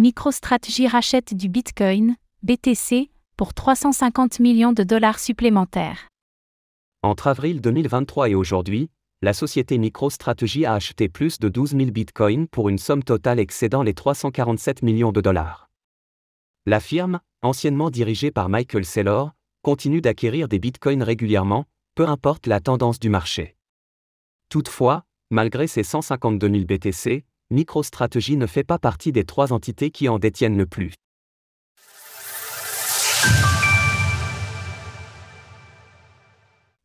MicroStrategy rachète du Bitcoin, BTC, pour 350 millions de dollars supplémentaires. Entre avril 2023 et aujourd'hui, la société MicroStrategy a acheté plus de 12 000 bitcoins pour une somme totale excédant les 347 millions de dollars. La firme, anciennement dirigée par Michael Saylor, continue d'acquérir des bitcoins régulièrement, peu importe la tendance du marché. Toutefois, malgré ses 152 000 BTC, MicroStrategy ne fait pas partie des trois entités qui en détiennent le plus.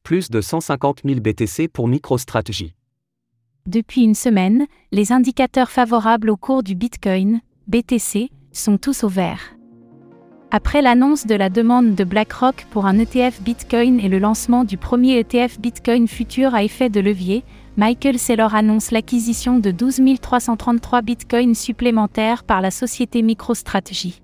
Plus de 150 000 BTC pour MicroStrategy. Depuis une semaine, les indicateurs favorables au cours du Bitcoin, BTC, sont tous au vert. Après l'annonce de la demande de BlackRock pour un ETF Bitcoin et le lancement du premier ETF Bitcoin futur à effet de levier, Michael Saylor annonce l'acquisition de 12 333 bitcoins supplémentaires par la société MicroStrategy.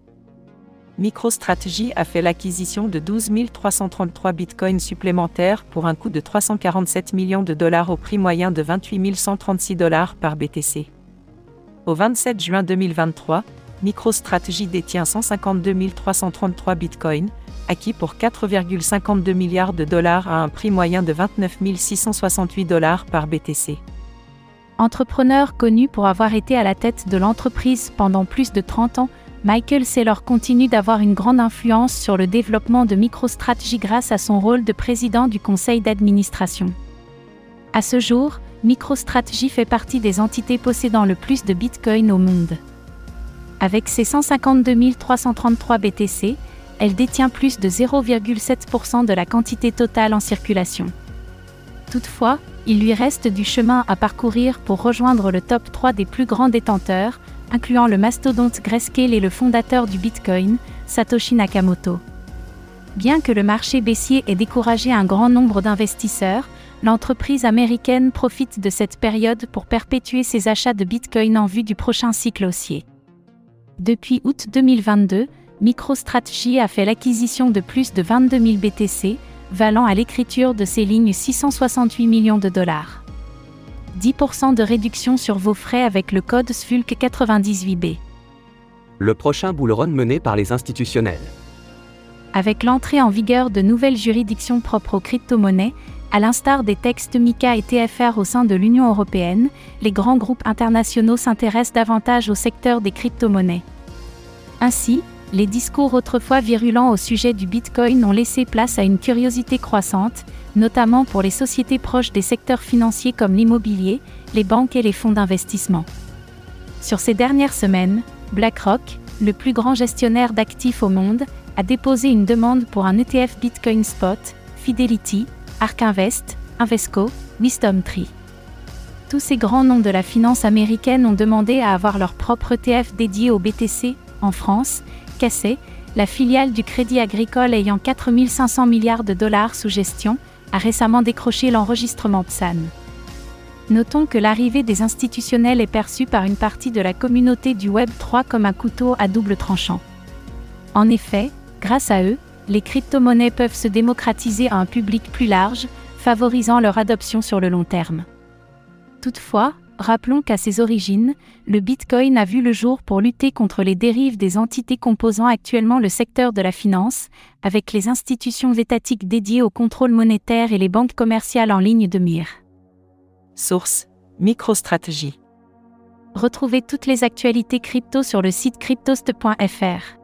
MicroStrategy a fait l'acquisition de 12 333 bitcoins supplémentaires pour un coût de 347 millions de dollars au prix moyen de 28 136 dollars par BTC. Au 27 juin 2023, MicroStrategy détient 152 333 bitcoins, acquis pour 4,52 milliards de dollars à un prix moyen de 29 668 dollars par BTC. Entrepreneur connu pour avoir été à la tête de l'entreprise pendant plus de 30 ans, Michael Saylor continue d'avoir une grande influence sur le développement de MicroStrategy grâce à son rôle de président du conseil d'administration. À ce jour, MicroStrategy fait partie des entités possédant le plus de Bitcoin au monde. Avec ses 152 333 BTC, elle détient plus de 0,7% de la quantité totale en circulation. Toutefois, il lui reste du chemin à parcourir pour rejoindre le top 3 des plus grands détenteurs, incluant le mastodonte Grayscale et le fondateur du Bitcoin, Satoshi Nakamoto. Bien que le marché baissier ait découragé un grand nombre d'investisseurs, l'entreprise américaine profite de cette période pour perpétuer ses achats de Bitcoin en vue du prochain cycle haussier. Depuis août 2022, MicroStrategy a fait l'acquisition de plus de 22 000 BTC, valant à l'écriture de ces lignes 668 millions de dollars. 10% de réduction sur vos frais avec le code SFULC98B. Le prochain bull run mené par les institutionnels. Avec l'entrée en vigueur de nouvelles juridictions propres aux crypto-monnaies, à l'instar des textes MICA et TFR au sein de l'Union européenne, les grands groupes internationaux s'intéressent davantage au secteur des crypto-monnaies. Ainsi, les discours autrefois virulents au sujet du Bitcoin ont laissé place à une curiosité croissante, notamment pour les sociétés proches des secteurs financiers comme l'immobilier, les banques et les fonds d'investissement. Sur ces dernières semaines, BlackRock, le plus grand gestionnaire d'actifs au monde, a déposé une demande pour un ETF Bitcoin Spot, Fidelity, Ark Invest, Invesco, WisdomTree. Tous ces grands noms de la finance américaine ont demandé à avoir leur propre ETF dédié au BTC, en France, Cassé, la filiale du Crédit Agricole ayant 4500 milliards de dollars sous gestion, a récemment décroché l'enregistrement PSAN. Notons que l'arrivée des institutionnels est perçue par une partie de la communauté du Web 3 comme un couteau à double tranchant. En effet, grâce à eux, les crypto-monnaies peuvent se démocratiser à un public plus large, favorisant leur adoption sur le long terme. Toutefois, rappelons qu'à ses origines, le Bitcoin a vu le jour pour lutter contre les dérives des entités composant actuellement le secteur de la finance, avec les institutions étatiques dédiées au contrôle monétaire et les banques commerciales en ligne de mire. Source MicroStrategy. Retrouvez toutes les actualités crypto sur le site cryptost.fr.